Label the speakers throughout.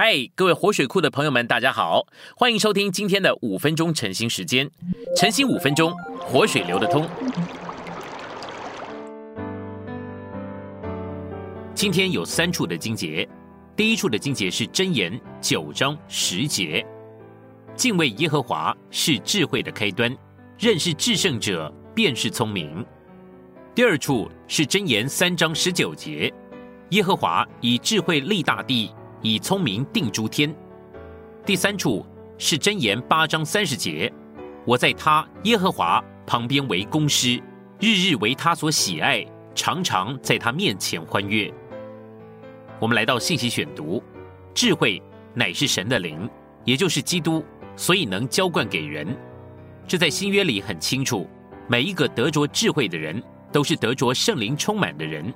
Speaker 1: 嗨，各位活水库的朋友们，大家好，欢迎收听今天的五分钟晨兴时间。晨兴五分钟，活水流得通。今天有三处的经节，第一处的经节是箴言九章十节，敬畏耶和华是智慧的开端，认识至圣者便是聪明。第二处是箴言三章十九节，耶和华以智慧立大地。以聪明定诸天。第三处是箴言八章三十节，我在他耶和华旁边为公师，日日为他所喜爱，常常在他面前欢悦。我们来到信息选读，智慧乃是神的灵，也就是基督，所以能浇灌给人。这在新约里很清楚，每一个得着智慧的人，都是得着圣灵充满的人。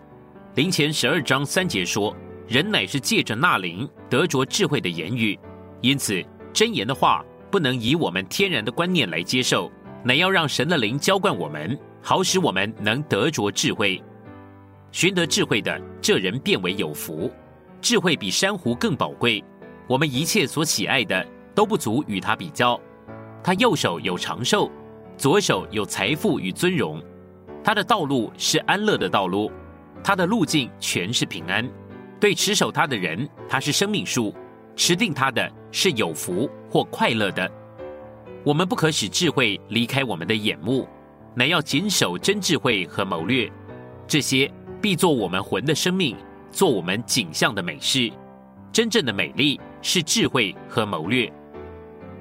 Speaker 1: 灵前十二章三节说。人乃是借着那灵得着智慧的言语，因此真言的话不能以我们天然的观念来接受，乃要让神的灵浇灌我们，好使我们能得着智慧。寻得智慧的这人变为有福，智慧比珊瑚更宝贵。我们一切所喜爱的都不足与他比较。他右手有长寿，左手有财富与尊荣。他的道路是安乐的道路，他的路径全是平安。对持守他的人，他是生命树；持定他的是有福或快乐的。我们不可使智慧离开我们的眼目，乃要谨守真智慧和谋略。这些必做我们魂的生命，做我们景象的美事。真正的美丽是智慧和谋略。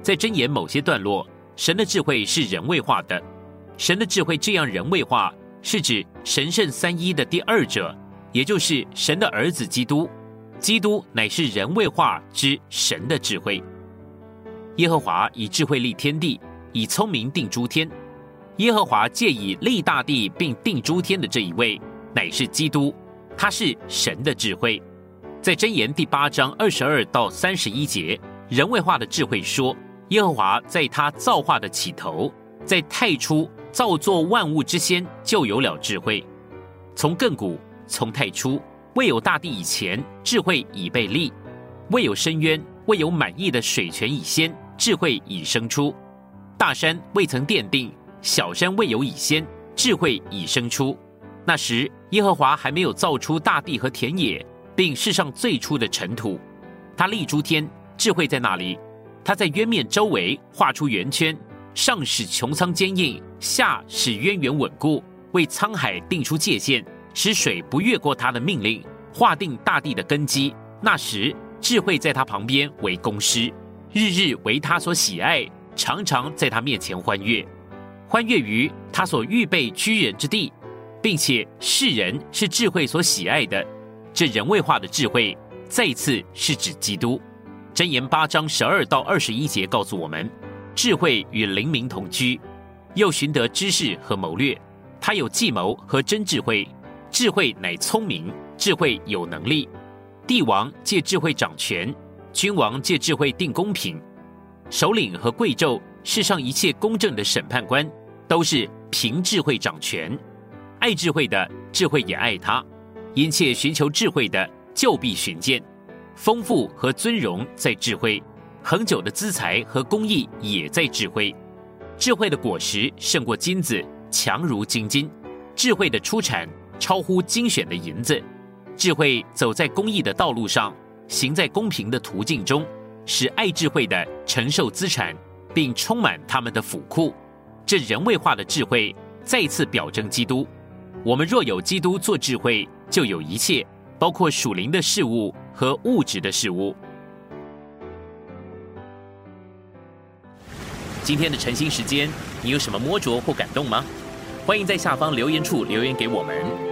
Speaker 1: 在箴言某些段落，神的智慧是人位化的。神的智慧这样人位化，是指神圣三一的第二者。也就是神的儿子基督，基督乃是人位化之神的智慧。耶和华以智慧立天地，以聪明定诸天。耶和华借以立大地并定诸天的这一位，乃是基督，他是神的智慧。在箴言第八章二十二到三十一节，人位化的智慧说：耶和华在他造化的起头，在太初造作万物之先，就有了智慧，从亘古。从太初未有大地以前，智慧已被立；未有深渊，未有满意的水泉以先，智慧已生出。大山未曾奠定，小山未有以先，智慧已生出。那时，耶和华还没有造出大地和田野，并世上最初的尘土。他立诸天，智慧在那里？他在渊面周围画出圆圈，上使穹苍坚硬，下使渊源稳固，为沧海定出界限。使水不越过他的命令，划定大地的根基。那时，智慧在他旁边为公师，日日为他所喜爱，常常在他面前欢悦，欢悦于他所预备居人之地，并且世人是智慧所喜爱的。这人位化的智慧，再次是指基督。箴言八章十二到二十一节告诉我们，智慧与灵明同居，又寻得知识和谋略，他有计谋和真智慧。智慧乃聪明，智慧有能力。帝王借智慧掌权，君王借智慧定公平。首领和贵胄，世上一切公正的审判官，都是凭智慧掌权。爱智慧的，智慧也爱他；殷切寻求智慧的，就必寻见。丰富和尊荣在智慧，恒久的资财和公义也在智慧。智慧的果实胜过金子，强如金金。智慧的出产。超乎精选的银子，智慧走在公益的道路上，行在公平的途径中，使爱智慧的承受资产，并充满他们的府库。这人为化的智慧再次表征基督。我们若有基督做智慧，就有一切，包括属灵的事物和物质的事物。今天的晨兴时间，你有什么摸着或感动吗？欢迎在下方留言处留言给我们。